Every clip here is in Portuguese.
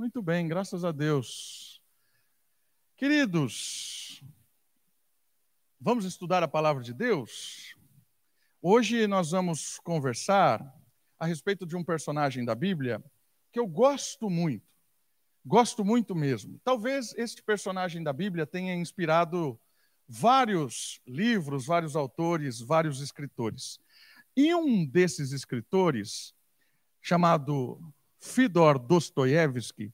Muito bem, graças a Deus. Queridos, vamos estudar a palavra de Deus? Hoje nós vamos conversar a respeito de um personagem da Bíblia que eu gosto muito. Gosto muito mesmo. Talvez este personagem da Bíblia tenha inspirado vários livros, vários autores, vários escritores. E um desses escritores, chamado Fidor Dostoiévski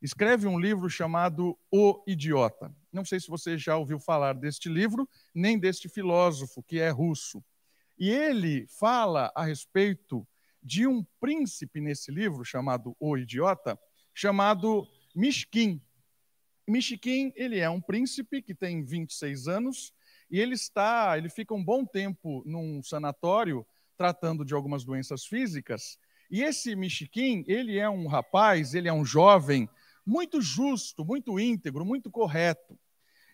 escreve um livro chamado O Idiota. Não sei se você já ouviu falar deste livro, nem deste filósofo que é russo. E ele fala a respeito de um príncipe nesse livro chamado O Idiota, chamado Mishkin. Mishkin, ele é um príncipe que tem 26 anos e ele está, ele fica um bom tempo num sanatório tratando de algumas doenças físicas e esse Michiquim, ele é um rapaz, ele é um jovem muito justo, muito íntegro, muito correto.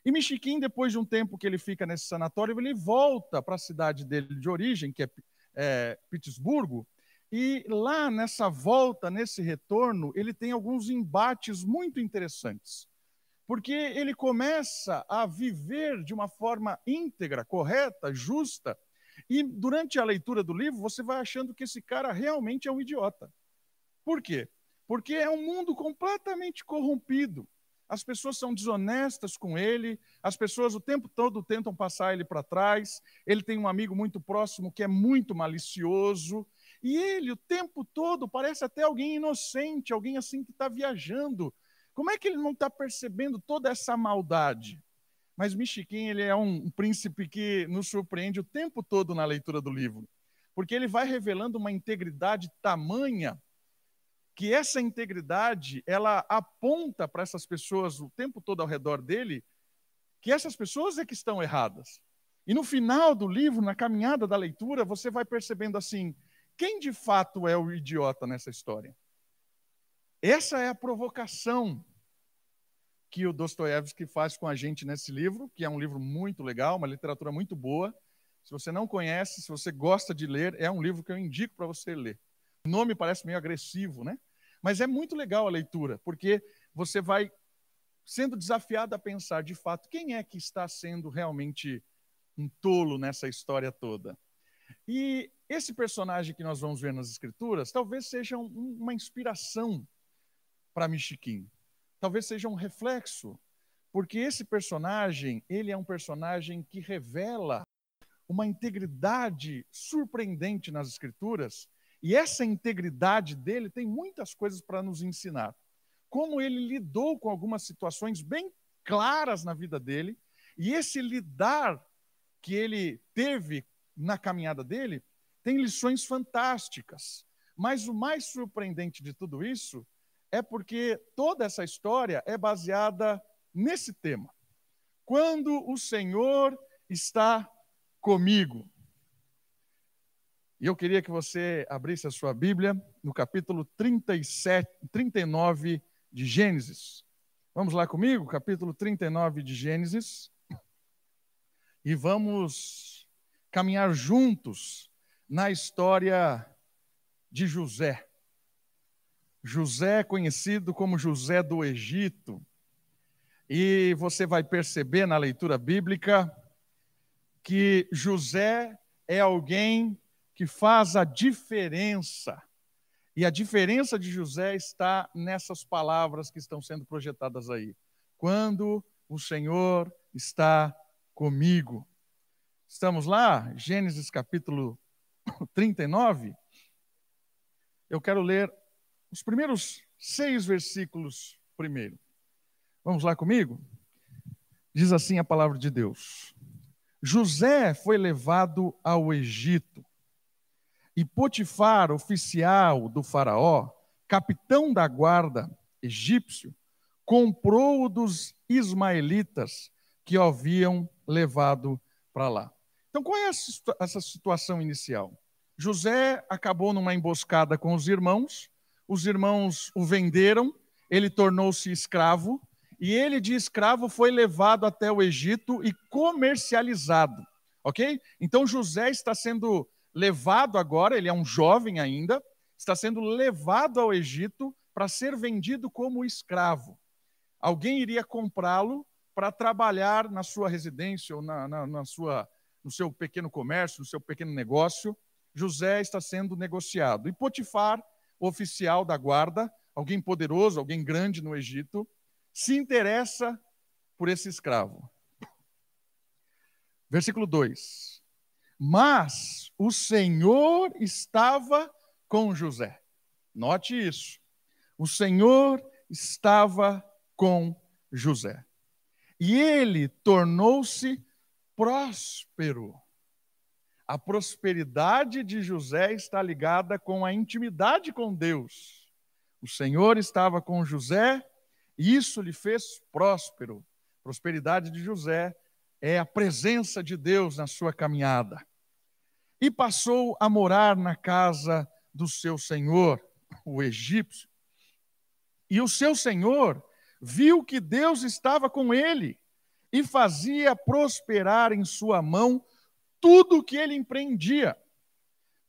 E Michiquim, depois de um tempo que ele fica nesse sanatório, ele volta para a cidade dele de origem, que é, é Pittsburgh, e lá nessa volta, nesse retorno, ele tem alguns embates muito interessantes. Porque ele começa a viver de uma forma íntegra, correta, justa, e durante a leitura do livro, você vai achando que esse cara realmente é um idiota. Por quê? Porque é um mundo completamente corrompido. As pessoas são desonestas com ele, as pessoas o tempo todo tentam passar ele para trás. Ele tem um amigo muito próximo que é muito malicioso. E ele, o tempo todo, parece até alguém inocente, alguém assim que está viajando. Como é que ele não está percebendo toda essa maldade? Mas Michiquim, ele é um, um príncipe que nos surpreende o tempo todo na leitura do livro, porque ele vai revelando uma integridade tamanha que essa integridade, ela aponta para essas pessoas o tempo todo ao redor dele que essas pessoas é que estão erradas. E no final do livro, na caminhada da leitura, você vai percebendo assim, quem de fato é o idiota nessa história? Essa é a provocação que o Dostoiévski faz com a gente nesse livro, que é um livro muito legal, uma literatura muito boa. Se você não conhece, se você gosta de ler, é um livro que eu indico para você ler. O nome parece meio agressivo, né? Mas é muito legal a leitura, porque você vai sendo desafiado a pensar, de fato, quem é que está sendo realmente um tolo nessa história toda. E esse personagem que nós vamos ver nas Escrituras talvez seja um, uma inspiração para Michiquim talvez seja um reflexo, porque esse personagem, ele é um personagem que revela uma integridade surpreendente nas escrituras, e essa integridade dele tem muitas coisas para nos ensinar. Como ele lidou com algumas situações bem claras na vida dele, e esse lidar que ele teve na caminhada dele tem lições fantásticas. Mas o mais surpreendente de tudo isso é porque toda essa história é baseada nesse tema. Quando o Senhor está comigo. E eu queria que você abrisse a sua Bíblia no capítulo 37, 39 de Gênesis. Vamos lá comigo, capítulo 39 de Gênesis. E vamos caminhar juntos na história de José. José é conhecido como José do Egito. E você vai perceber na leitura bíblica que José é alguém que faz a diferença. E a diferença de José está nessas palavras que estão sendo projetadas aí. Quando o Senhor está comigo. Estamos lá, Gênesis capítulo 39. Eu quero ler os primeiros seis versículos primeiro. Vamos lá comigo? Diz assim a palavra de Deus: José foi levado ao Egito, e Potifar, oficial do Faraó, capitão da guarda egípcio, comprou-o dos ismaelitas que o haviam levado para lá. Então, qual é essa situação inicial? José acabou numa emboscada com os irmãos os irmãos o venderam, ele tornou-se escravo, e ele de escravo foi levado até o Egito e comercializado. Ok? Então José está sendo levado agora, ele é um jovem ainda, está sendo levado ao Egito para ser vendido como escravo. Alguém iria comprá-lo para trabalhar na sua residência ou na, na, na sua, no seu pequeno comércio, no seu pequeno negócio. José está sendo negociado. E Potifar, oficial da guarda, alguém poderoso, alguém grande no Egito, se interessa por esse escravo. Versículo 2: Mas o Senhor estava com José. Note isso. O Senhor estava com José. E ele tornou-se próspero. A prosperidade de José está ligada com a intimidade com Deus. O Senhor estava com José, e isso lhe fez próspero. Prosperidade de José é a presença de Deus na sua caminhada. E passou a morar na casa do seu senhor, o egípcio. E o seu senhor viu que Deus estava com ele e fazia prosperar em sua mão tudo o que ele empreendia.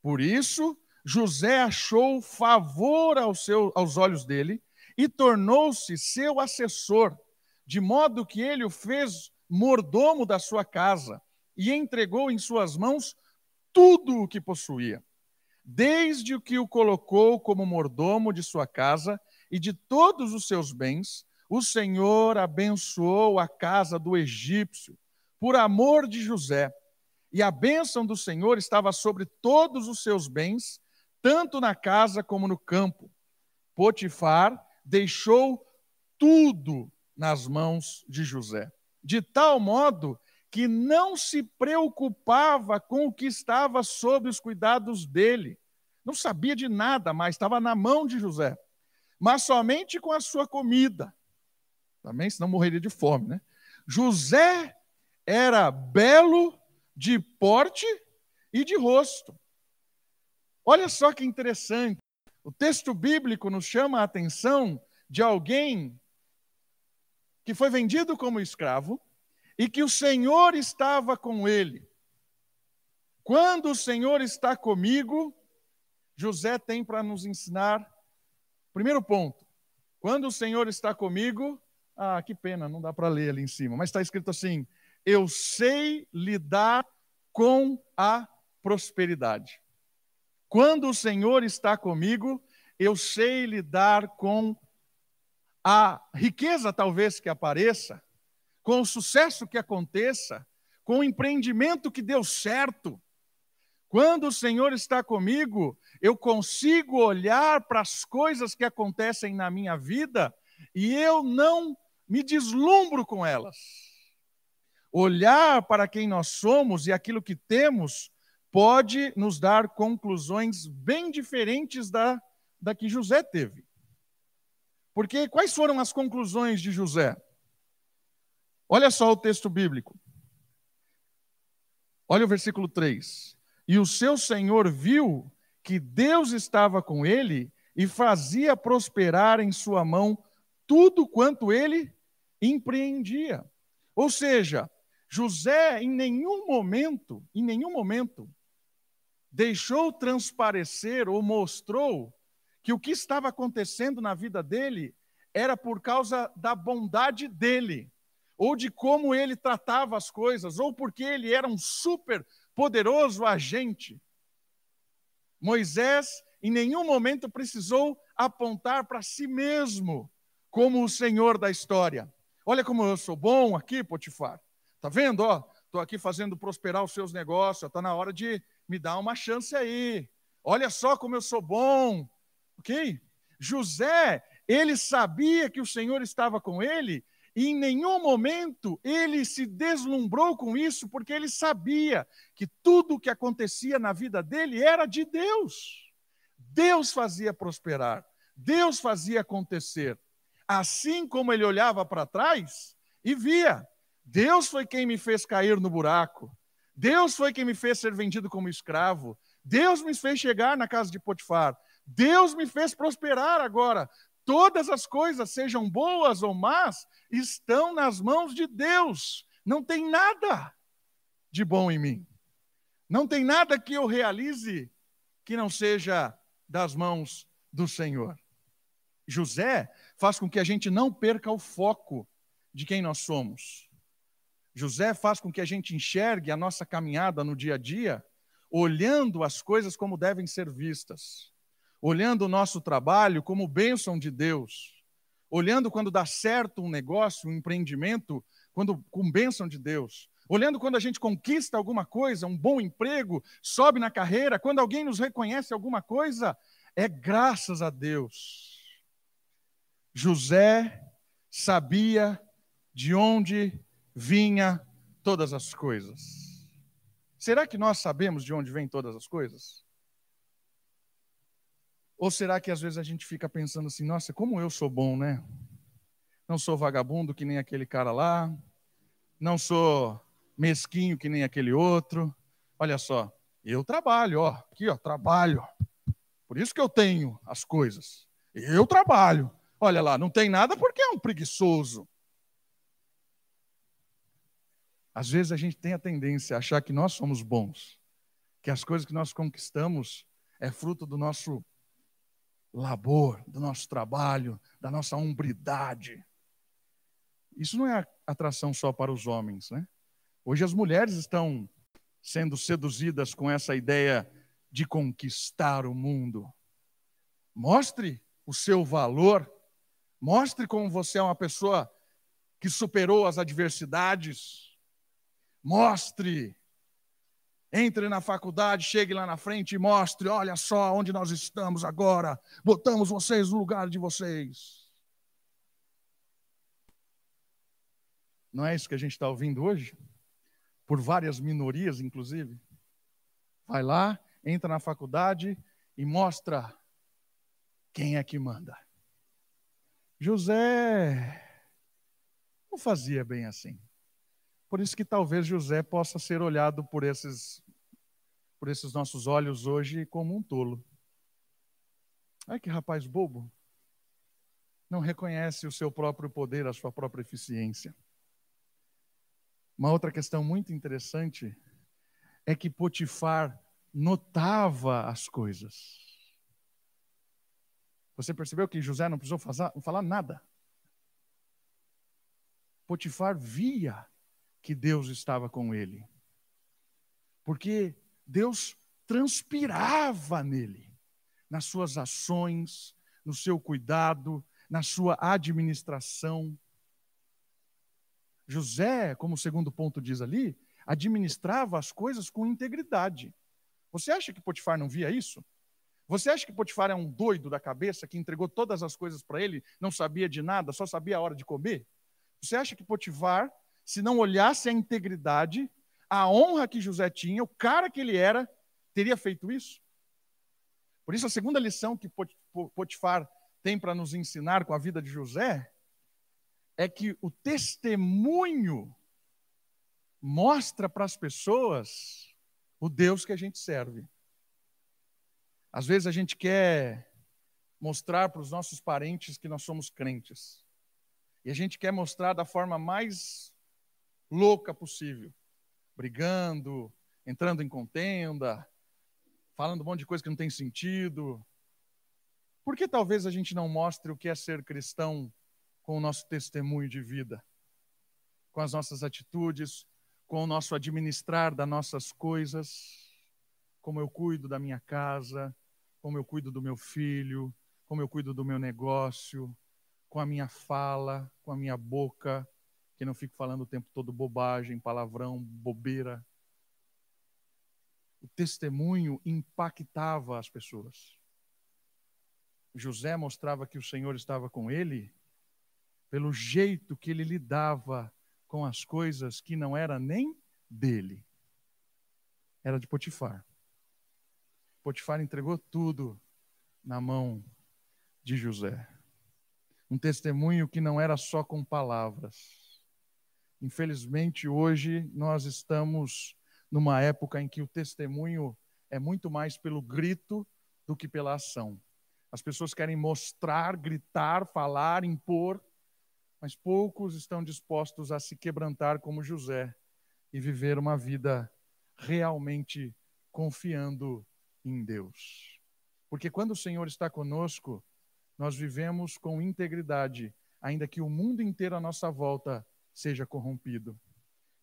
Por isso, José achou favor ao seu, aos olhos dele e tornou-se seu assessor, de modo que ele o fez mordomo da sua casa e entregou em suas mãos tudo o que possuía. Desde o que o colocou como mordomo de sua casa e de todos os seus bens, o Senhor abençoou a casa do egípcio por amor de José e a bênção do Senhor estava sobre todos os seus bens, tanto na casa como no campo. Potifar deixou tudo nas mãos de José, de tal modo que não se preocupava com o que estava sob os cuidados dele. Não sabia de nada, mas estava na mão de José. Mas somente com a sua comida. Também, senão morreria de fome, né? José era belo de porte e de rosto. Olha só que interessante. O texto bíblico nos chama a atenção de alguém que foi vendido como escravo e que o Senhor estava com ele. Quando o Senhor está comigo, José tem para nos ensinar. Primeiro ponto: quando o Senhor está comigo, ah, que pena, não dá para ler ali em cima, mas está escrito assim: eu sei lidar com a prosperidade. Quando o Senhor está comigo, eu sei lidar com a riqueza, talvez, que apareça, com o sucesso que aconteça, com o empreendimento que deu certo. Quando o Senhor está comigo, eu consigo olhar para as coisas que acontecem na minha vida e eu não me deslumbro com elas olhar para quem nós somos e aquilo que temos pode nos dar conclusões bem diferentes da, da que José teve. Porque quais foram as conclusões de José? Olha só o texto bíblico. Olha o versículo 3. E o seu senhor viu que Deus estava com ele e fazia prosperar em sua mão tudo quanto ele empreendia. Ou seja, José, em nenhum momento, em nenhum momento, deixou transparecer ou mostrou que o que estava acontecendo na vida dele era por causa da bondade dele, ou de como ele tratava as coisas, ou porque ele era um super poderoso agente. Moisés, em nenhum momento, precisou apontar para si mesmo como o senhor da história. Olha como eu sou bom aqui, Potifar. Tá vendo? Ó, estou aqui fazendo prosperar os seus negócios. Está na hora de me dar uma chance aí. Olha só como eu sou bom. Ok? José, ele sabia que o Senhor estava com ele e em nenhum momento ele se deslumbrou com isso, porque ele sabia que tudo o que acontecia na vida dele era de Deus. Deus fazia prosperar, Deus fazia acontecer. Assim como ele olhava para trás e via Deus foi quem me fez cair no buraco. Deus foi quem me fez ser vendido como escravo. Deus me fez chegar na casa de Potifar. Deus me fez prosperar agora. Todas as coisas, sejam boas ou más, estão nas mãos de Deus. Não tem nada de bom em mim. Não tem nada que eu realize que não seja das mãos do Senhor. José faz com que a gente não perca o foco de quem nós somos. José faz com que a gente enxergue a nossa caminhada no dia a dia, olhando as coisas como devem ser vistas, olhando o nosso trabalho como bênção de Deus, olhando quando dá certo um negócio, um empreendimento, quando com bênção de Deus, olhando quando a gente conquista alguma coisa, um bom emprego, sobe na carreira, quando alguém nos reconhece alguma coisa, é graças a Deus. José sabia de onde vinha todas as coisas. Será que nós sabemos de onde vêm todas as coisas? Ou será que às vezes a gente fica pensando assim, nossa, como eu sou bom, né? Não sou vagabundo que nem aquele cara lá, não sou mesquinho que nem aquele outro. Olha só, eu trabalho, ó, aqui, ó, trabalho. Por isso que eu tenho as coisas. Eu trabalho. Olha lá, não tem nada porque é um preguiçoso. Às vezes a gente tem a tendência a achar que nós somos bons, que as coisas que nós conquistamos é fruto do nosso labor, do nosso trabalho, da nossa hombridade. Isso não é atração só para os homens, né? Hoje as mulheres estão sendo seduzidas com essa ideia de conquistar o mundo. Mostre o seu valor, mostre como você é uma pessoa que superou as adversidades, Mostre. Entre na faculdade, chegue lá na frente e mostre: olha só onde nós estamos agora. Botamos vocês no lugar de vocês. Não é isso que a gente está ouvindo hoje? Por várias minorias, inclusive. Vai lá, entra na faculdade e mostra quem é que manda. José não fazia bem assim. Por isso que talvez José possa ser olhado por esses, por esses nossos olhos hoje como um tolo. Ai que rapaz bobo. Não reconhece o seu próprio poder, a sua própria eficiência. Uma outra questão muito interessante é que Potifar notava as coisas. Você percebeu que José não precisou falar nada? Potifar via que Deus estava com ele. Porque Deus transpirava nele, nas suas ações, no seu cuidado, na sua administração. José, como o segundo ponto diz ali, administrava as coisas com integridade. Você acha que Potifar não via isso? Você acha que Potifar é um doido da cabeça que entregou todas as coisas para ele, não sabia de nada, só sabia a hora de comer? Você acha que Potifar se não olhasse a integridade, a honra que José tinha, o cara que ele era, teria feito isso? Por isso, a segunda lição que Potifar tem para nos ensinar com a vida de José é que o testemunho mostra para as pessoas o Deus que a gente serve. Às vezes a gente quer mostrar para os nossos parentes que nós somos crentes. E a gente quer mostrar da forma mais louca possível, brigando, entrando em contenda, falando um monte de coisa que não tem sentido. Por que talvez a gente não mostre o que é ser cristão com o nosso testemunho de vida, com as nossas atitudes, com o nosso administrar das nossas coisas, como eu cuido da minha casa, como eu cuido do meu filho, como eu cuido do meu negócio, com a minha fala, com a minha boca, que não fico falando o tempo todo bobagem, palavrão, bobeira. O testemunho impactava as pessoas. José mostrava que o Senhor estava com ele pelo jeito que ele lidava com as coisas que não era nem dele. Era de Potifar. Potifar entregou tudo na mão de José. Um testemunho que não era só com palavras Infelizmente, hoje nós estamos numa época em que o testemunho é muito mais pelo grito do que pela ação. As pessoas querem mostrar, gritar, falar, impor, mas poucos estão dispostos a se quebrantar como José e viver uma vida realmente confiando em Deus. Porque quando o Senhor está conosco, nós vivemos com integridade, ainda que o mundo inteiro à nossa volta seja corrompido.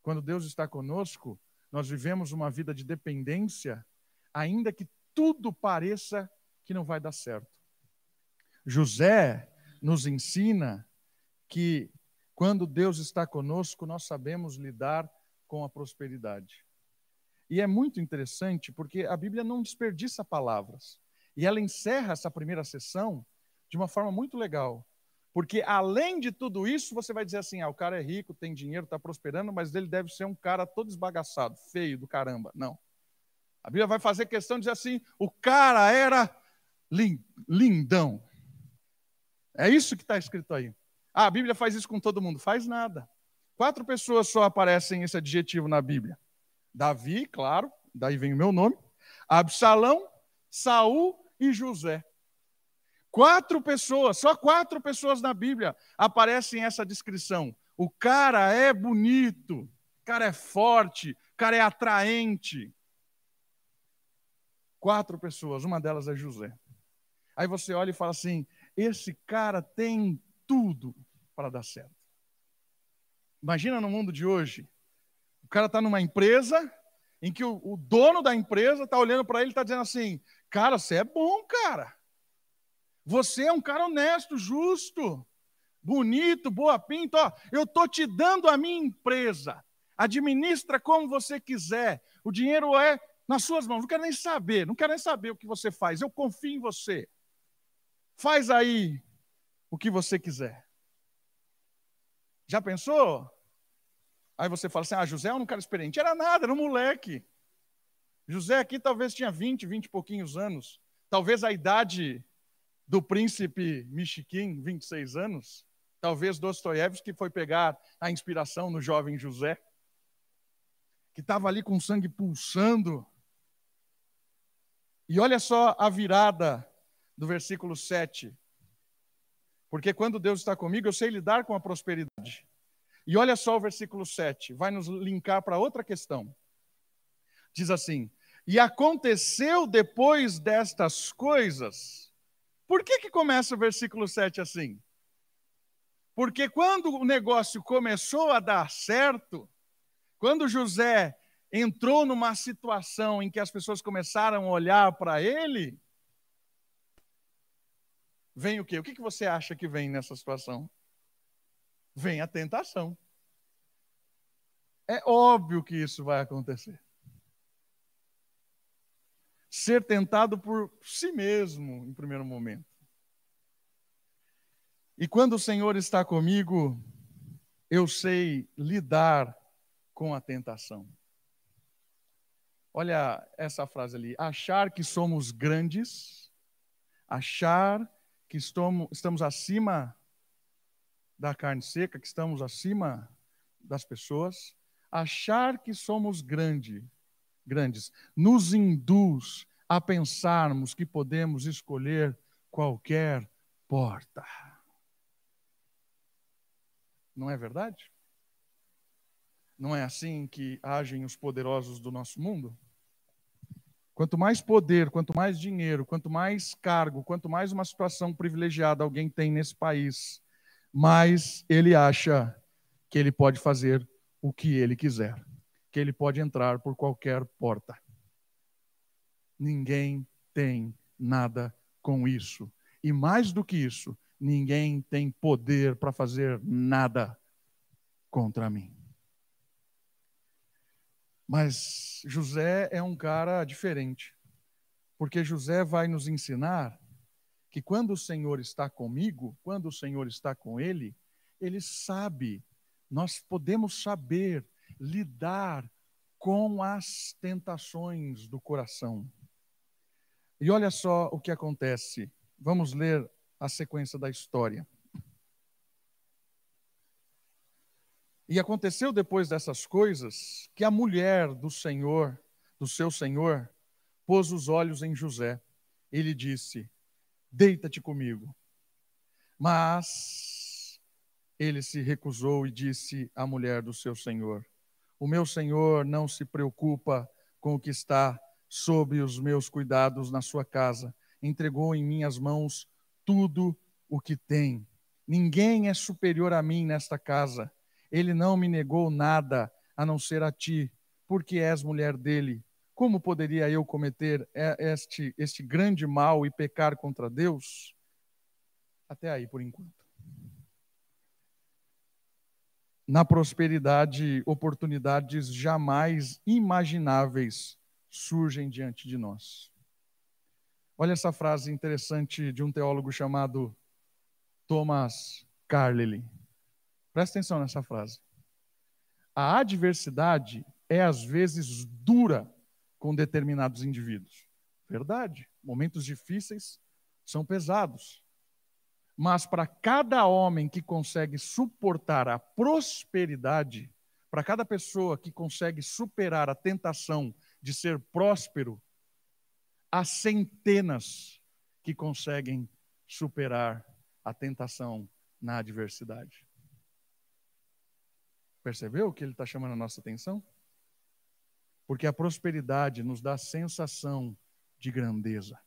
Quando Deus está conosco, nós vivemos uma vida de dependência, ainda que tudo pareça que não vai dar certo. José nos ensina que quando Deus está conosco, nós sabemos lidar com a prosperidade. E é muito interessante porque a Bíblia não desperdiça palavras. E ela encerra essa primeira sessão de uma forma muito legal. Porque além de tudo isso, você vai dizer assim: ah, o cara é rico, tem dinheiro, está prosperando, mas ele deve ser um cara todo esbagaçado, feio do caramba. Não. A Bíblia vai fazer questão de dizer assim: o cara era lindão. É isso que está escrito aí. Ah, a Bíblia faz isso com todo mundo. Faz nada. Quatro pessoas só aparecem esse adjetivo na Bíblia. Davi, claro, daí vem o meu nome. Absalão, Saul e José. Quatro pessoas, só quatro pessoas na Bíblia aparecem essa descrição. O cara é bonito, o cara é forte, o cara é atraente. Quatro pessoas, uma delas é José. Aí você olha e fala assim: esse cara tem tudo para dar certo. Imagina no mundo de hoje, o cara está numa empresa em que o, o dono da empresa está olhando para ele e está dizendo assim: Cara, você é bom, cara. Você é um cara honesto, justo, bonito, boa pinta. Ó, eu estou te dando a minha empresa. Administra como você quiser. O dinheiro é nas suas mãos. Não quero nem saber, não quero nem saber o que você faz. Eu confio em você. Faz aí o que você quiser. Já pensou? Aí você fala assim: ah, José é um cara experiente. Era nada, era um moleque. José aqui talvez tinha 20, 20 e pouquinhos anos. Talvez a idade do príncipe Michiquim, 26 anos. Talvez Dostoiévski foi pegar a inspiração no jovem José, que estava ali com sangue pulsando. E olha só a virada do versículo 7. Porque quando Deus está comigo, eu sei lidar com a prosperidade. E olha só o versículo 7, vai nos linkar para outra questão. Diz assim: E aconteceu depois destas coisas. Por que, que começa o versículo 7 assim? Porque quando o negócio começou a dar certo, quando José entrou numa situação em que as pessoas começaram a olhar para ele, vem o quê? O que você acha que vem nessa situação? Vem a tentação. É óbvio que isso vai acontecer ser tentado por si mesmo, em primeiro momento. E quando o Senhor está comigo, eu sei lidar com a tentação. Olha essa frase ali: achar que somos grandes, achar que estamos, acima da carne seca, que estamos acima das pessoas, achar que somos grande, grandes, nos induz a pensarmos que podemos escolher qualquer porta. Não é verdade? Não é assim que agem os poderosos do nosso mundo? Quanto mais poder, quanto mais dinheiro, quanto mais cargo, quanto mais uma situação privilegiada alguém tem nesse país, mais ele acha que ele pode fazer o que ele quiser que ele pode entrar por qualquer porta. Ninguém tem nada com isso. E mais do que isso, ninguém tem poder para fazer nada contra mim. Mas José é um cara diferente, porque José vai nos ensinar que quando o Senhor está comigo, quando o Senhor está com ele, ele sabe, nós podemos saber lidar com as tentações do coração. E olha só o que acontece. Vamos ler a sequência da história. E aconteceu depois dessas coisas que a mulher do Senhor, do seu Senhor, pôs os olhos em José. Ele disse: Deita-te comigo. Mas ele se recusou e disse à mulher do seu Senhor: o meu Senhor não se preocupa com o que está sob os meus cuidados na sua casa. Entregou em minhas mãos tudo o que tem. Ninguém é superior a mim nesta casa. Ele não me negou nada a não ser a ti, porque és mulher dele. Como poderia eu cometer este, este grande mal e pecar contra Deus? Até aí, por enquanto. Na prosperidade, oportunidades jamais imagináveis surgem diante de nós. Olha essa frase interessante de um teólogo chamado Thomas Carlyle. Presta atenção nessa frase. A adversidade é às vezes dura com determinados indivíduos. Verdade. Momentos difíceis são pesados. Mas para cada homem que consegue suportar a prosperidade, para cada pessoa que consegue superar a tentação de ser próspero, há centenas que conseguem superar a tentação na adversidade. Percebeu que ele está chamando a nossa atenção? Porque a prosperidade nos dá sensação de grandeza.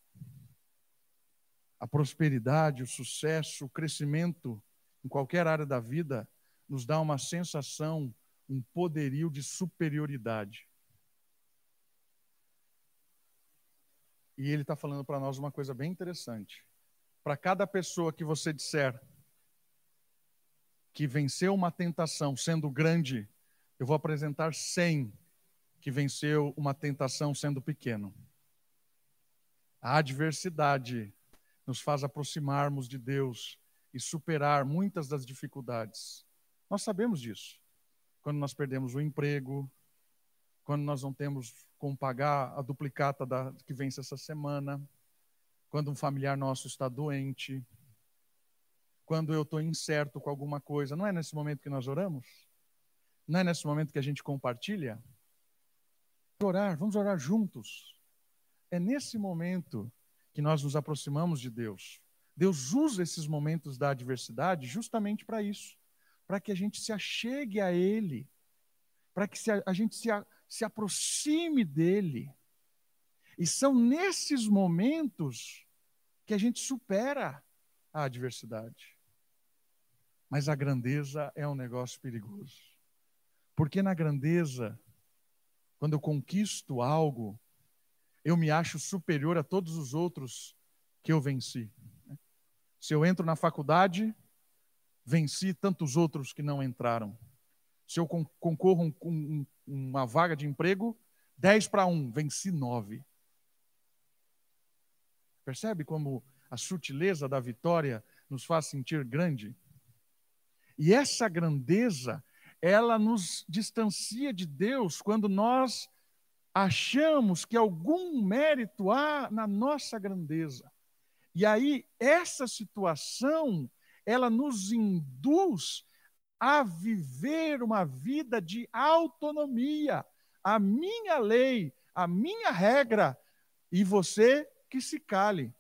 A prosperidade, o sucesso, o crescimento em qualquer área da vida nos dá uma sensação, um poderio de superioridade. E ele está falando para nós uma coisa bem interessante. Para cada pessoa que você disser que venceu uma tentação sendo grande, eu vou apresentar 100 que venceu uma tentação sendo pequeno. A adversidade nos faz aproximarmos de Deus e superar muitas das dificuldades. Nós sabemos disso. Quando nós perdemos o emprego, quando nós não temos como pagar a duplicata da, que vence essa semana, quando um familiar nosso está doente, quando eu estou incerto com alguma coisa. Não é nesse momento que nós oramos? Não é nesse momento que a gente compartilha? Orar, vamos orar juntos. É nesse momento que nós nos aproximamos de Deus. Deus usa esses momentos da adversidade justamente para isso, para que a gente se achegue a Ele, para que a gente se, se aproxime dEle. E são nesses momentos que a gente supera a adversidade. Mas a grandeza é um negócio perigoso. Porque na grandeza, quando eu conquisto algo, eu me acho superior a todos os outros que eu venci. Se eu entro na faculdade, venci tantos outros que não entraram. Se eu concorro com uma vaga de emprego, 10 para 1, venci 9. Percebe como a sutileza da vitória nos faz sentir grande? E essa grandeza, ela nos distancia de Deus quando nós achamos que algum mérito há na nossa grandeza. E aí, essa situação, ela nos induz a viver uma vida de autonomia. A minha lei, a minha regra, e você que se cale.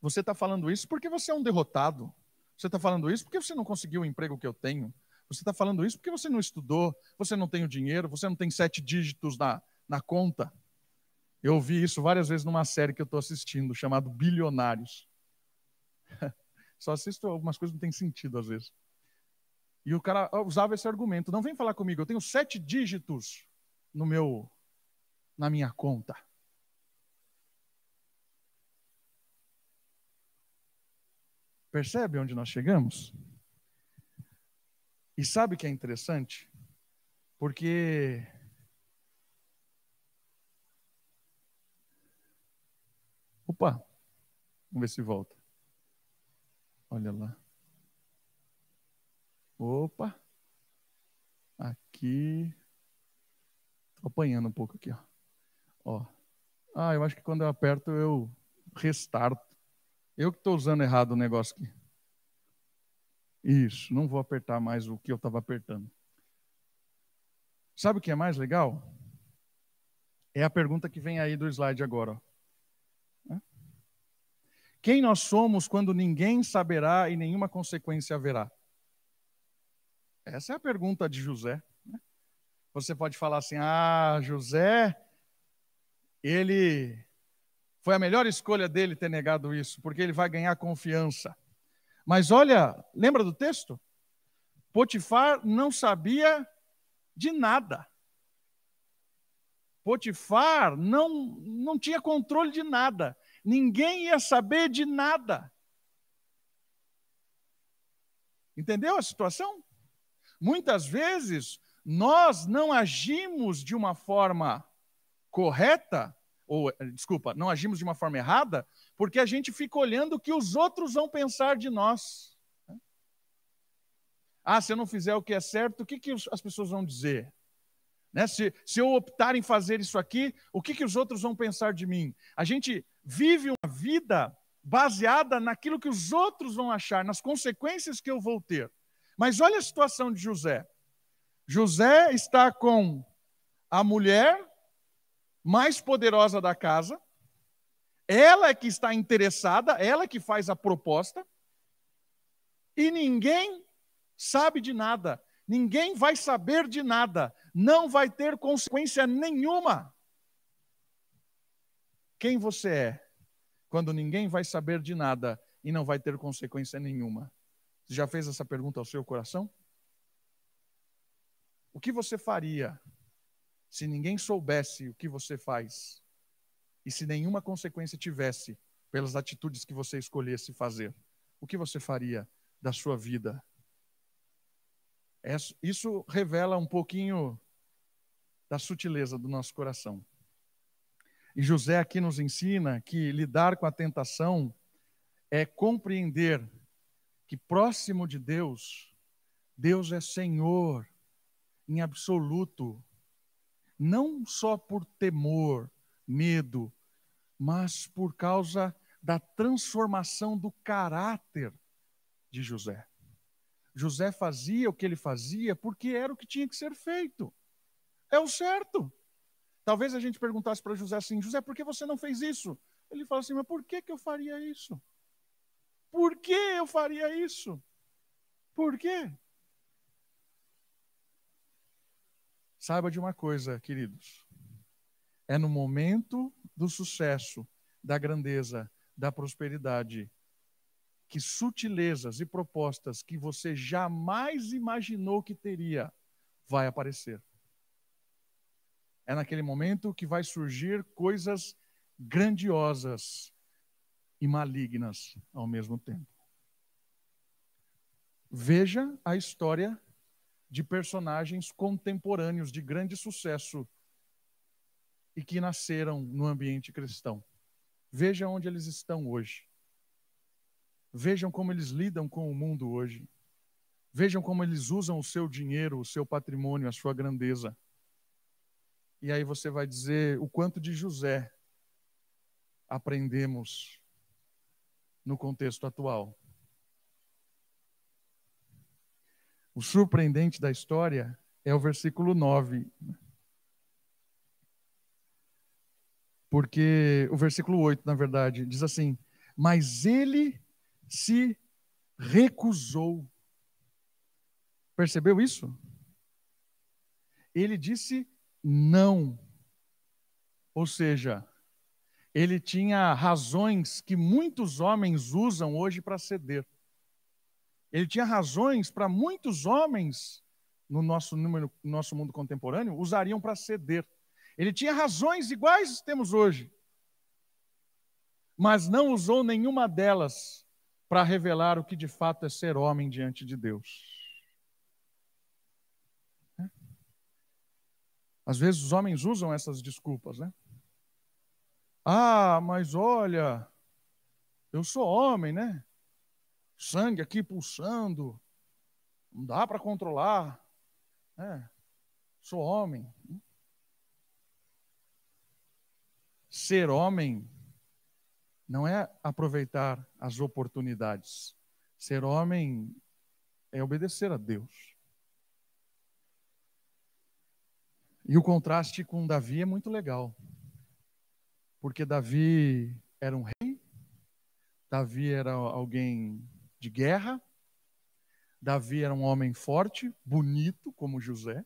Você está falando isso porque você é um derrotado. Você está falando isso porque você não conseguiu o emprego que eu tenho. Você está falando isso porque você não estudou, você não tem o dinheiro, você não tem sete dígitos na, na conta. Eu ouvi isso várias vezes numa série que eu estou assistindo, chamado Bilionários. Só assisto algumas coisas que não tem sentido às vezes. E o cara usava esse argumento: não vem falar comigo, eu tenho sete dígitos no meu, na minha conta. Percebe onde nós chegamos? E sabe o que é interessante? Porque Opa, vamos ver se volta. Olha lá. Opa. Aqui. Estou apanhando um pouco aqui, ó. ó. Ah, eu acho que quando eu aperto eu restarto. Eu que estou usando errado o negócio aqui. Isso, não vou apertar mais o que eu estava apertando. Sabe o que é mais legal? É a pergunta que vem aí do slide agora. Quem nós somos quando ninguém saberá e nenhuma consequência haverá? Essa é a pergunta de José. Né? Você pode falar assim: ah, José, ele Foi a melhor escolha dele ter negado isso, porque ele vai ganhar confiança. Mas olha, lembra do texto? Potifar não sabia de nada. Potifar não, não tinha controle de nada. Ninguém ia saber de nada. Entendeu a situação? Muitas vezes nós não agimos de uma forma correta, ou desculpa, não agimos de uma forma errada, porque a gente fica olhando o que os outros vão pensar de nós. Ah, se eu não fizer o que é certo, o que, que as pessoas vão dizer? Né? Se, se eu optar em fazer isso aqui, o que, que os outros vão pensar de mim? A gente vive uma vida baseada naquilo que os outros vão achar, nas consequências que eu vou ter. Mas olha a situação de José. José está com a mulher mais poderosa da casa, ela é que está interessada, ela é que faz a proposta, e ninguém sabe de nada, ninguém vai saber de nada, não vai ter consequência nenhuma. Quem você é quando ninguém vai saber de nada e não vai ter consequência nenhuma? Você já fez essa pergunta ao seu coração? O que você faria se ninguém soubesse o que você faz e se nenhuma consequência tivesse pelas atitudes que você escolhesse fazer? O que você faria da sua vida? Isso revela um pouquinho da sutileza do nosso coração. E José aqui nos ensina que lidar com a tentação é compreender que próximo de Deus, Deus é Senhor em absoluto, não só por temor, medo, mas por causa da transformação do caráter de José. José fazia o que ele fazia porque era o que tinha que ser feito. É o certo. Talvez a gente perguntasse para José assim: José, por que você não fez isso? Ele fala assim: mas por que, que eu faria isso? Por que eu faria isso? Por quê? Saiba de uma coisa, queridos. É no momento do sucesso, da grandeza, da prosperidade, que sutilezas e propostas que você jamais imaginou que teria vai aparecer. É naquele momento que vai surgir coisas grandiosas e malignas ao mesmo tempo. Veja a história de personagens contemporâneos de grande sucesso e que nasceram no ambiente cristão. Veja onde eles estão hoje. Vejam como eles lidam com o mundo hoje. Vejam como eles usam o seu dinheiro, o seu patrimônio, a sua grandeza. E aí você vai dizer o quanto de José aprendemos no contexto atual. O surpreendente da história é o versículo 9. Porque o versículo 8, na verdade, diz assim: Mas ele se recusou. Percebeu isso? Ele disse não. Ou seja, ele tinha razões que muitos homens usam hoje para ceder. Ele tinha razões para muitos homens no nosso, número, no nosso mundo contemporâneo usariam para ceder. Ele tinha razões iguais temos hoje, mas não usou nenhuma delas para revelar o que de fato é ser homem diante de Deus. Às vezes os homens usam essas desculpas, né? Ah, mas olha, eu sou homem, né? Sangue aqui pulsando, não dá para controlar. né? sou homem. Ser homem não é aproveitar as oportunidades. Ser homem é obedecer a Deus. E o contraste com Davi é muito legal. Porque Davi era um rei, Davi era alguém de guerra, Davi era um homem forte, bonito, como José.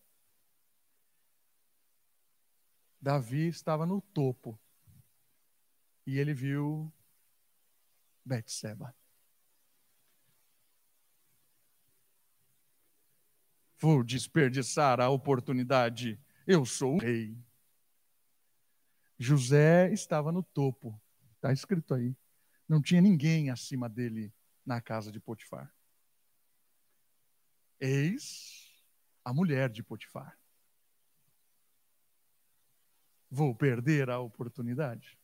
Davi estava no topo E ele viu Betseba. Vou desperdiçar a oportunidade. Eu sou o rei. José estava no topo. Está escrito aí. Não tinha ninguém acima dele na casa de Potifar. Eis a mulher de Potifar. Vou perder a oportunidade.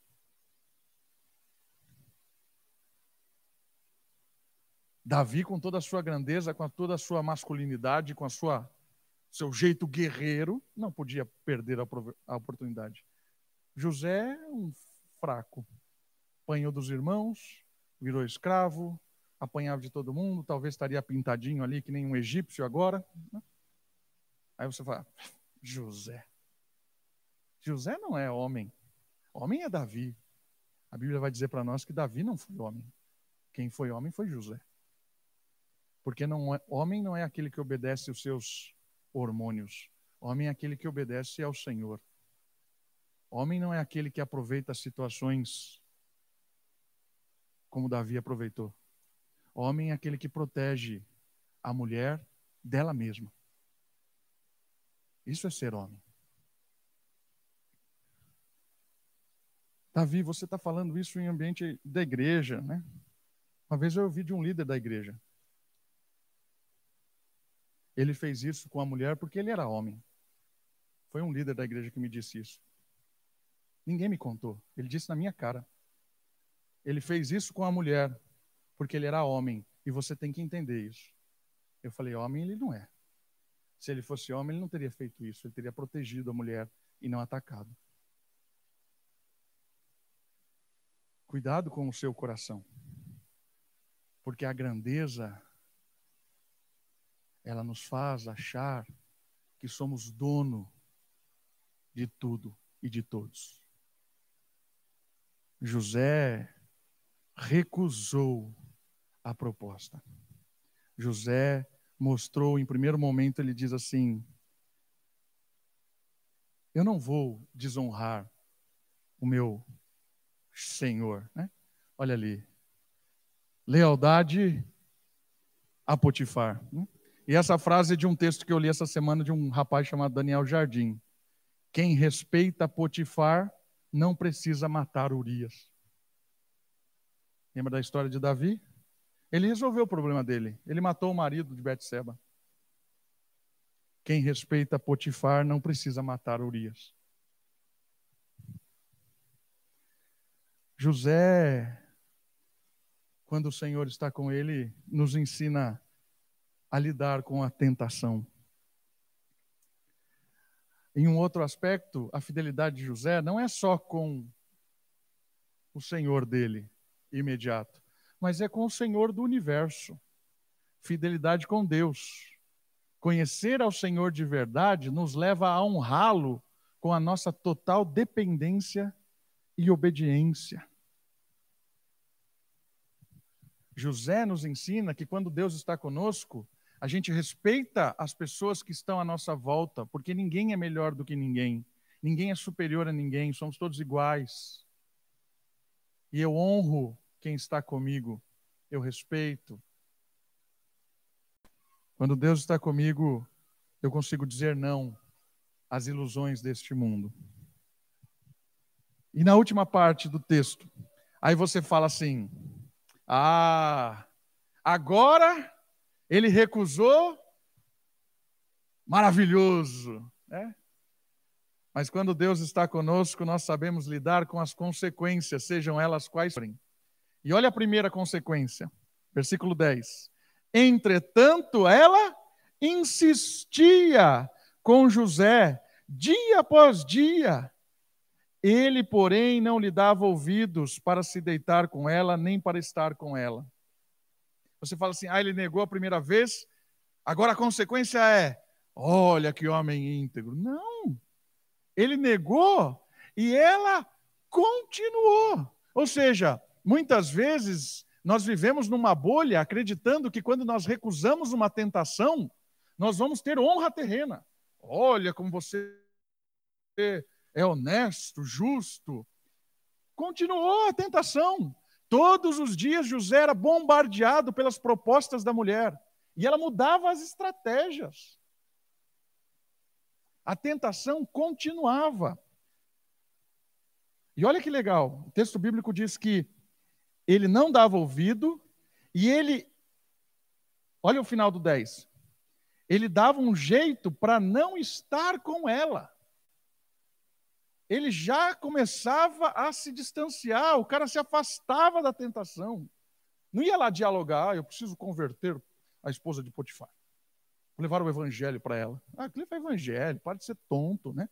Davi, com toda a sua grandeza, com toda a sua masculinidade, com a sua seu jeito guerreiro, não podia perder a, oportunidade. José, um fraco, apanhou dos irmãos, virou escravo, apanhava de todo mundo, talvez estaria pintadinho ali que nem um egípcio agora. Né? Aí você fala, José. José não é homem. Homem é Davi. A Bíblia vai dizer para nós que Davi não foi homem. Quem foi homem foi José. Porque não é, homem não é aquele que obedece os seus hormônios. Homem é aquele que obedece ao Senhor. Homem não é aquele que aproveita situações como Davi aproveitou. Homem é aquele que protege a mulher dela mesma. Isso é ser homem. Davi, você está falando isso em ambiente da igreja, né? Uma vez eu ouvi de um líder da igreja. Ele fez isso com a mulher porque ele era homem. Foi um líder da igreja que me disse isso. Ninguém me contou. Ele disse na minha cara. Ele fez isso com a mulher porque ele era homem. E você tem que entender isso. Eu falei: homem ele não é. Se ele fosse homem, ele não teria feito isso. Ele teria protegido a mulher e não atacado. Cuidado com o seu coração. Porque a grandeza ela nos faz achar que somos dono de tudo e de todos. José recusou a proposta. José mostrou, em primeiro momento, ele diz assim: Eu não vou desonrar o meu Senhor. Né? Olha ali. Lealdade a Potifar. Né? E essa frase é de um texto que eu li essa semana de um rapaz chamado Daniel Jardim. Quem respeita Potifar não precisa matar Urias. Lembra da história de Davi? Ele resolveu o problema dele. Ele matou o marido de Betseba. Quem respeita Potifar não precisa matar Urias. José, quando o Senhor está com ele, nos ensina a lidar com a tentação. Em um outro aspecto, a fidelidade de José não é só com o Senhor dele, imediato, mas é com o Senhor do universo. Fidelidade com Deus. Conhecer ao Senhor de verdade nos leva a honrá-lo com a nossa total dependência e obediência. José nos ensina que quando Deus está conosco, a gente respeita as pessoas que estão à nossa volta, porque ninguém é melhor do que ninguém. Ninguém é superior a ninguém, somos todos iguais. E eu honro quem está comigo, eu respeito. Quando Deus está comigo, eu consigo dizer não às ilusões deste mundo. E na última parte do texto, aí você fala assim: Ah, agora ele recusou, maravilhoso, né? Mas quando Deus está conosco, nós sabemos lidar com as consequências, sejam elas quais forem. E olha a primeira consequência, versículo 10. Entretanto, ela insistia com José dia após dia. Ele, porém, não lhe dava ouvidos para se deitar com ela, nem para estar com ela. Você fala assim, ah, ele negou a primeira vez, agora a consequência é, olha que homem íntegro. Não. Ele negou e ela continuou. Ou seja, muitas vezes nós vivemos numa bolha acreditando que quando nós recusamos uma tentação, nós vamos ter honra terrena. Olha como você é honesto, justo. continuou a tentação. Todos os dias José era bombardeado pelas propostas da mulher. E ela mudava as estratégias. A tentação continuava. E olha que legal, o texto bíblico diz que ele não dava ouvido e ele, olha o final do 10, ele dava um jeito para não estar com ela. Ele já começava a se distanciar, o cara se afastava da tentação. Não ia lá dialogar, ah, eu preciso converter a esposa de Potifar. Vou levar o evangelho para ela. Ah, aquilo é evangelho, pode ser tonto, né?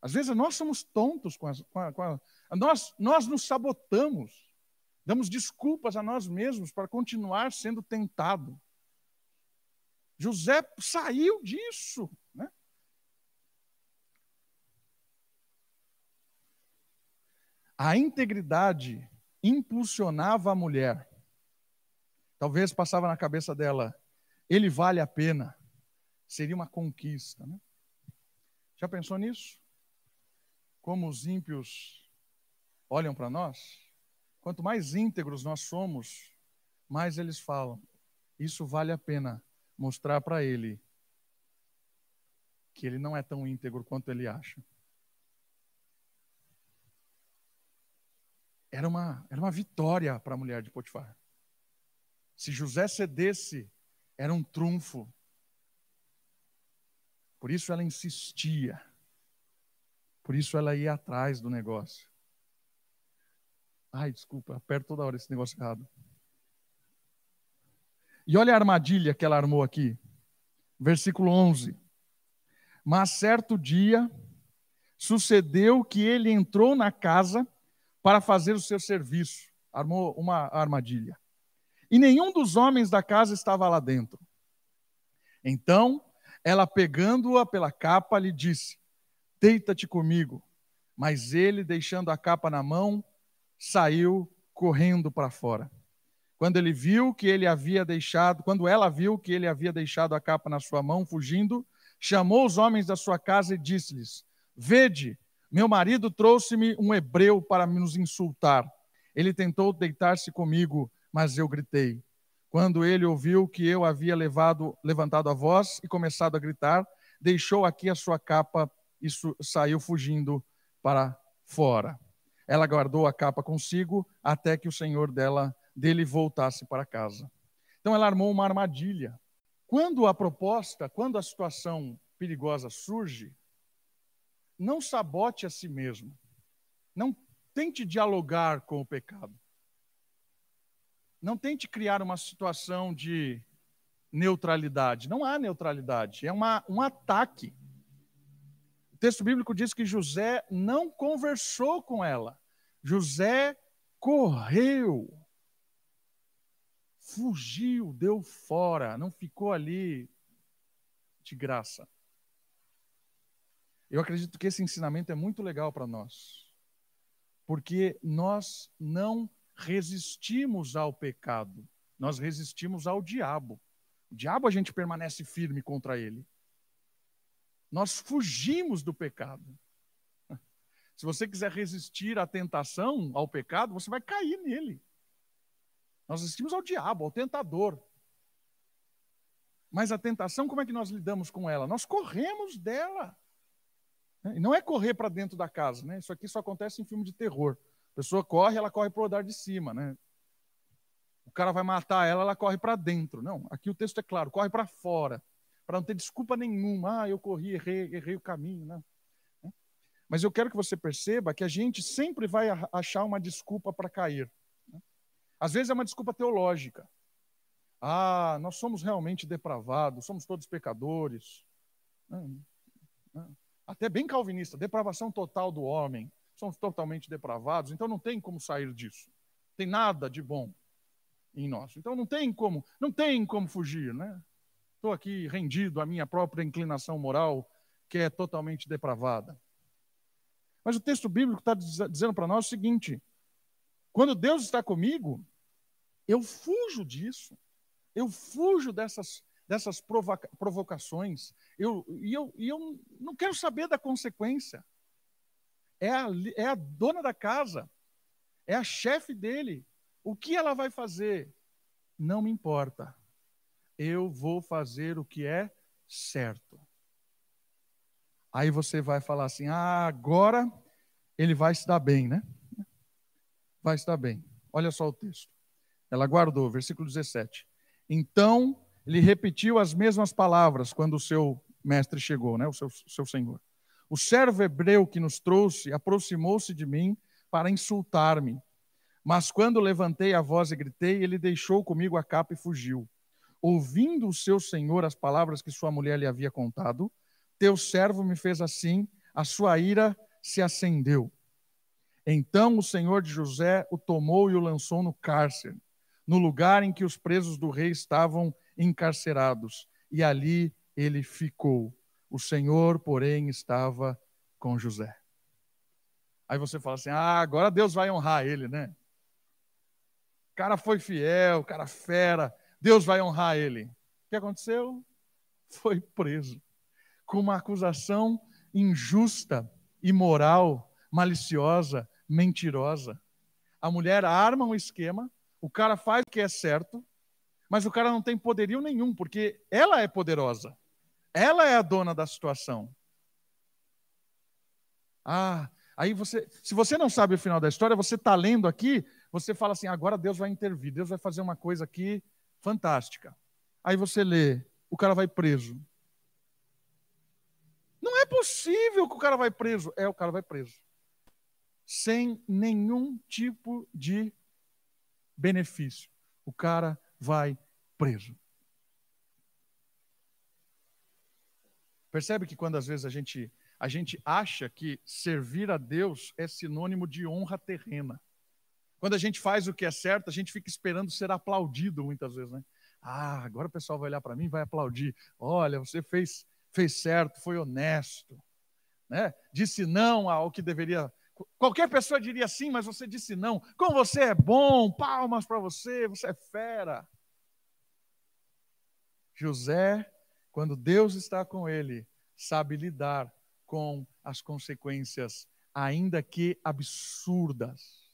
Às vezes nós somos tontos com, com, a, com a, nós, nós nos sabotamos, damos desculpas a nós mesmos para continuar sendo tentado. José saiu disso. Né? A integridade impulsionava a mulher. Talvez passava na cabeça dela, ele vale a pena. Seria uma conquista. Né? Já pensou nisso? Como os ímpios olham para nós? Quanto mais íntegros nós somos, mais eles falam: isso vale a pena mostrar para ele que ele não é tão íntegro quanto ele acha. Era uma, era uma vitória para a mulher de Potifar. Se José cedesse, era um trunfo. Por isso ela insistia. Por isso ela ia atrás do negócio. Ai, desculpa, aperto toda hora esse negócio errado. E olha a armadilha que ela armou aqui. Versículo 11. Mas certo dia sucedeu que ele entrou na casa para fazer o seu serviço. Armou uma armadilha. E nenhum dos homens da casa estava lá dentro. Então, ela pegando-a pela capa, lhe disse: Deita-te comigo. Mas ele, deixando a capa na mão, saiu correndo para fora. Quando ele viu que ele havia deixado, quando ela viu que ele havia deixado a capa na sua mão, fugindo, chamou os homens da sua casa e disse-lhes: Vede, meu marido trouxe-me um hebreu para nos insultar. Ele tentou deitar-se comigo, mas eu gritei. Quando ele ouviu que eu havia levado, levantado a voz e começado a gritar, deixou aqui a sua capa e saiu fugindo para fora. Ela guardou a capa consigo até que o senhor dela dele voltasse para casa. Então ela armou uma armadilha. Quando a proposta, quando a situação perigosa surge, não sabote a si mesmo. Não tente dialogar com o pecado. Não tente criar uma situação de neutralidade. Não há neutralidade, é uma, um ataque. O texto bíblico diz que José não conversou com ela. José correu fugiu, deu fora, não ficou ali de graça. Eu acredito que esse ensinamento é muito legal para nós, porque nós não resistimos ao pecado, nós resistimos ao diabo. O diabo a gente permanece firme contra ele. Nós fugimos do pecado. Se você quiser resistir à tentação, ao pecado, você vai cair nele. Nós assistimos ao diabo, ao tentador. Mas a tentação, como é que nós lidamos com ela? Nós corremos dela. E não é correr para dentro da casa, né? Isso aqui só acontece em filme de terror. A pessoa corre, ela corre para o andar de cima, né? O cara vai matar ela, ela corre para dentro. Não, aqui o texto é claro, corre para fora, para não ter desculpa nenhuma. Ah, eu corri, errei, errei o caminho, né? Mas eu quero que você perceba que a gente sempre vai achar uma desculpa para cair. Às vezes é uma desculpa teológica. Ah, nós somos realmente depravados, somos todos pecadores. Até bem calvinista, depravação total do homem. Somos totalmente depravados, então não tem como sair disso. Tem nada de bom em nós. Então não tem como, não tem como fugir, né? Estou aqui rendido à minha própria inclinação moral, que é totalmente depravada. Mas o texto bíblico está dizendo para nós o seguinte: quando Deus está comigo, eu fujo disso. Eu fujo dessas, dessas provoca provocações. Eu, e, eu, e eu não quero saber da consequência. É a, é a dona da casa é a chefe dele. O que ela vai fazer? Não me importa. Eu vou fazer o que é certo. Aí você vai falar assim: ah, agora ele vai se dar bem, né? Vai se dar bem. Olha só o texto. Ela guardou, versículo 17. Então ele repetiu as mesmas palavras quando o seu mestre chegou, né? O seu, seu senhor. O servo hebreu que nos trouxe aproximou-se de mim para insultar-me. Mas quando levantei a voz e gritei, ele deixou comigo a capa e fugiu. Ouvindo o seu senhor as palavras que sua mulher lhe havia contado, teu servo me fez assim, a sua ira se acendeu. Então o senhor de José o tomou e o lançou no cárcere, no lugar em que os presos do rei estavam encarcerados, e ali ele ficou. O senhor, porém, estava com José. Aí você fala assim: ah, agora Deus vai honrar ele, né? O cara foi fiel, o cara fera, Deus vai honrar ele. O que aconteceu? Foi preso com uma acusação injusta, imoral, maliciosa, mentirosa. A mulher arma um esquema, o cara faz o que é certo, mas o cara não tem poderio nenhum, porque ela é poderosa. Ela é a dona da situação. Ah, aí você, se você não sabe o final da história, você está lendo aqui, você fala assim: agora Deus vai intervir, Deus vai fazer uma coisa aqui fantástica. Aí você lê, o cara vai preso. Não é possível que o cara vai preso. É, o cara vai preso. Sem nenhum tipo de benefício. O cara vai preso. Percebe que quando às vezes a gente, a gente acha que servir a Deus é sinônimo de honra terrena. Quando a gente faz o que é certo, a gente fica esperando ser aplaudido muitas vezes, né? Ah, agora o pessoal vai olhar para mim e vai aplaudir. Olha, você fez fez certo, foi honesto, né? Disse não ao que deveria. Qualquer pessoa diria sim, mas você disse não. Como você é bom, palmas para você, você é fera. José, quando Deus está com ele, sabe lidar com as consequências, ainda que absurdas.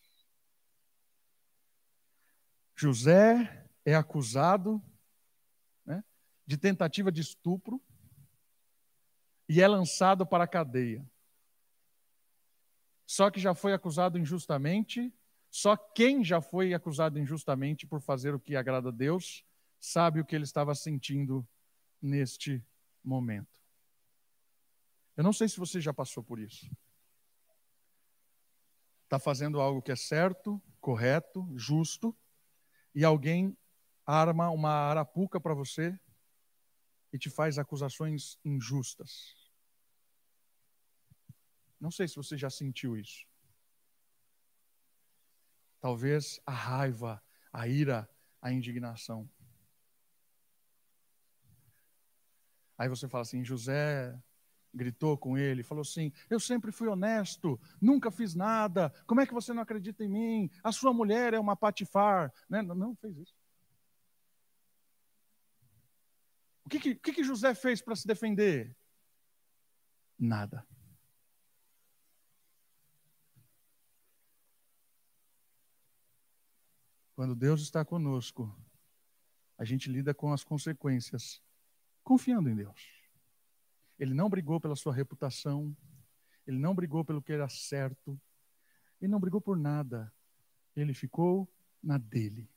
José é acusado né, de tentativa de estupro, e é lançado para a cadeia. Só que já foi acusado injustamente, só quem já foi acusado injustamente por fazer o que agrada a Deus sabe o que ele estava sentindo neste momento. Eu não sei se você já passou por isso. Está fazendo algo que é certo, correto, justo, e alguém arma uma arapuca para você e te faz acusações injustas. Não sei se você já sentiu isso. Talvez a raiva, a ira, a indignação. Aí você fala assim: José gritou com ele, falou assim: Eu sempre fui honesto, nunca fiz nada, como é que você não acredita em mim? A sua mulher é uma patifar. Né? Não, não fez isso. O que, que, que José fez para se defender? Nada. Quando Deus está conosco, a gente lida com as consequências, confiando em Deus. Ele não brigou pela sua reputação, ele não brigou pelo que era certo, ele não brigou por nada. Ele ficou na dele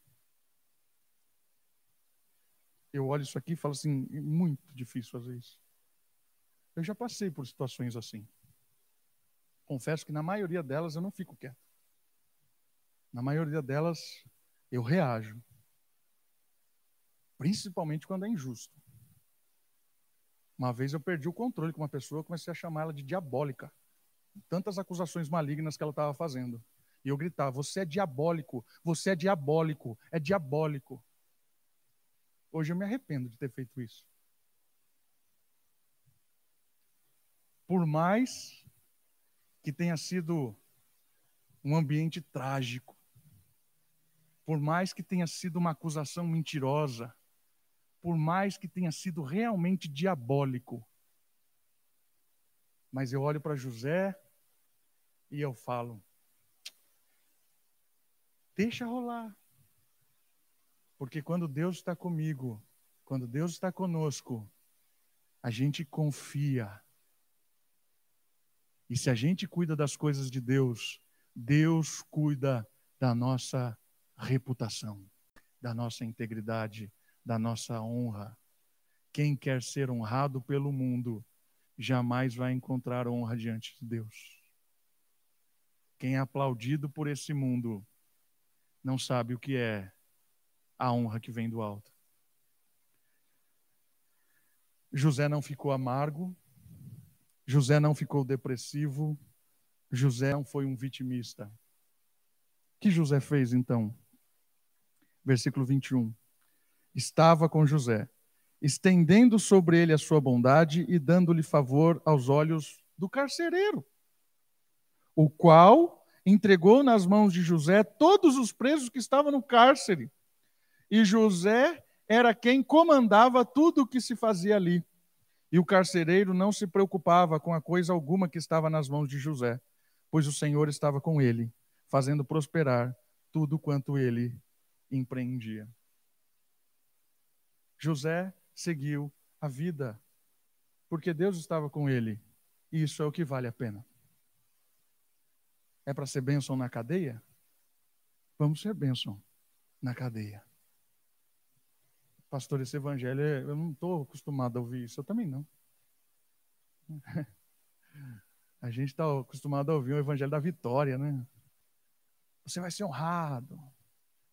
eu olho isso aqui e falo assim, é muito difícil fazer isso. Eu já passei por situações assim. Confesso que na maioria delas eu não fico quieto. Na maioria delas eu reajo. Principalmente quando é injusto. Uma vez eu perdi o controle com uma pessoa, comecei a chamar ela de diabólica. Tantas acusações malignas que ela estava fazendo. E eu gritava: Você é diabólico, você é diabólico, é diabólico. Hoje eu me arrependo de ter feito isso. Por mais que tenha sido um ambiente trágico, por mais que tenha sido uma acusação mentirosa, por mais que tenha sido realmente diabólico, mas eu olho para José e eu falo: Deixa rolar. Porque quando Deus está comigo, quando Deus está conosco, a gente confia. E se a gente cuida das coisas de Deus, Deus cuida da nossa reputação, da nossa integridade, da nossa honra. Quem quer ser honrado pelo mundo jamais vai encontrar honra diante de Deus. Quem é aplaudido por esse mundo não sabe o que é a honra que vem do alto. José não ficou amargo, José não ficou depressivo, José não foi um vitimista. O que José fez então? Versículo 21. Estava com José, estendendo sobre ele a sua bondade e dando-lhe favor aos olhos do carcereiro, o qual entregou nas mãos de José todos os presos que estavam no cárcere. E José era quem comandava tudo o que se fazia ali. E o carcereiro não se preocupava com a coisa alguma que estava nas mãos de José, pois o Senhor estava com ele, fazendo prosperar tudo quanto ele empreendia. José seguiu a vida, porque Deus estava com ele, e isso é o que vale a pena. É para ser bênção na cadeia? Vamos ser bênção na cadeia. Pastor, esse evangelho, eu não estou acostumado a ouvir isso, eu também não. A gente está acostumado a ouvir o evangelho da vitória, né? Você vai ser honrado,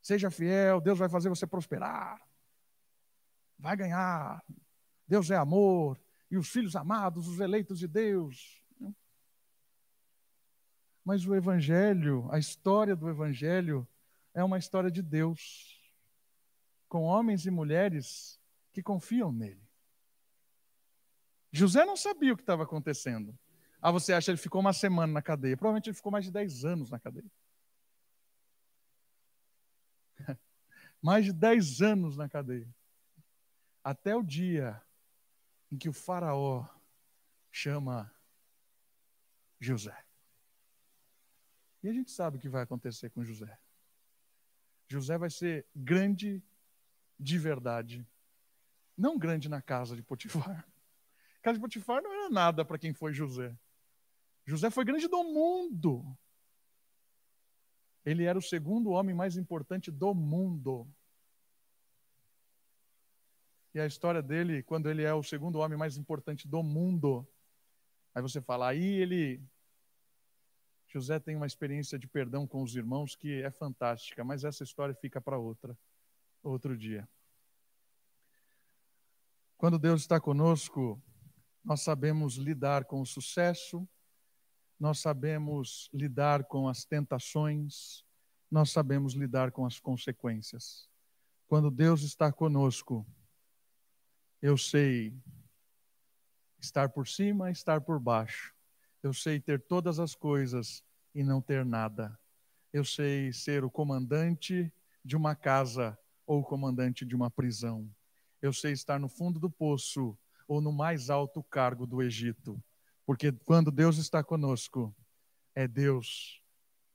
seja fiel, Deus vai fazer você prosperar, vai ganhar. Deus é amor, e os filhos amados, os eleitos de Deus. Mas o Evangelho, a história do Evangelho, é uma história de Deus com homens e mulheres que confiam nele. José não sabia o que estava acontecendo. Ah, você acha que ele ficou uma semana na cadeia? Provavelmente ele ficou mais de 10 anos na cadeia. Mais de 10 anos na cadeia. Até o dia em que o Faraó chama José. E a gente sabe o que vai acontecer com José. José vai ser grande de verdade. Não grande na casa de Potifar. A casa de Potifar não era nada para quem foi José. José foi grande do mundo. Ele era o segundo homem mais importante do mundo. E a história dele, quando ele é o segundo homem mais importante do mundo, aí você fala, aí ele. José tem uma experiência de perdão com os irmãos que é fantástica, mas essa história fica para outra outro dia. Quando Deus está conosco, nós sabemos lidar com o sucesso, nós sabemos lidar com as tentações, nós sabemos lidar com as consequências. Quando Deus está conosco, eu sei estar por cima, estar por baixo. Eu sei ter todas as coisas e não ter nada. Eu sei ser o comandante de uma casa ou o comandante de uma prisão. Eu sei estar no fundo do poço ou no mais alto cargo do Egito. Porque quando Deus está conosco, é Deus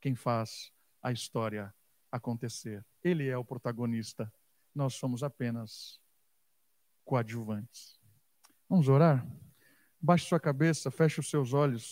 quem faz a história acontecer. Ele é o protagonista. Nós somos apenas coadjuvantes. Vamos orar? Baixe sua cabeça, feche os seus olhos.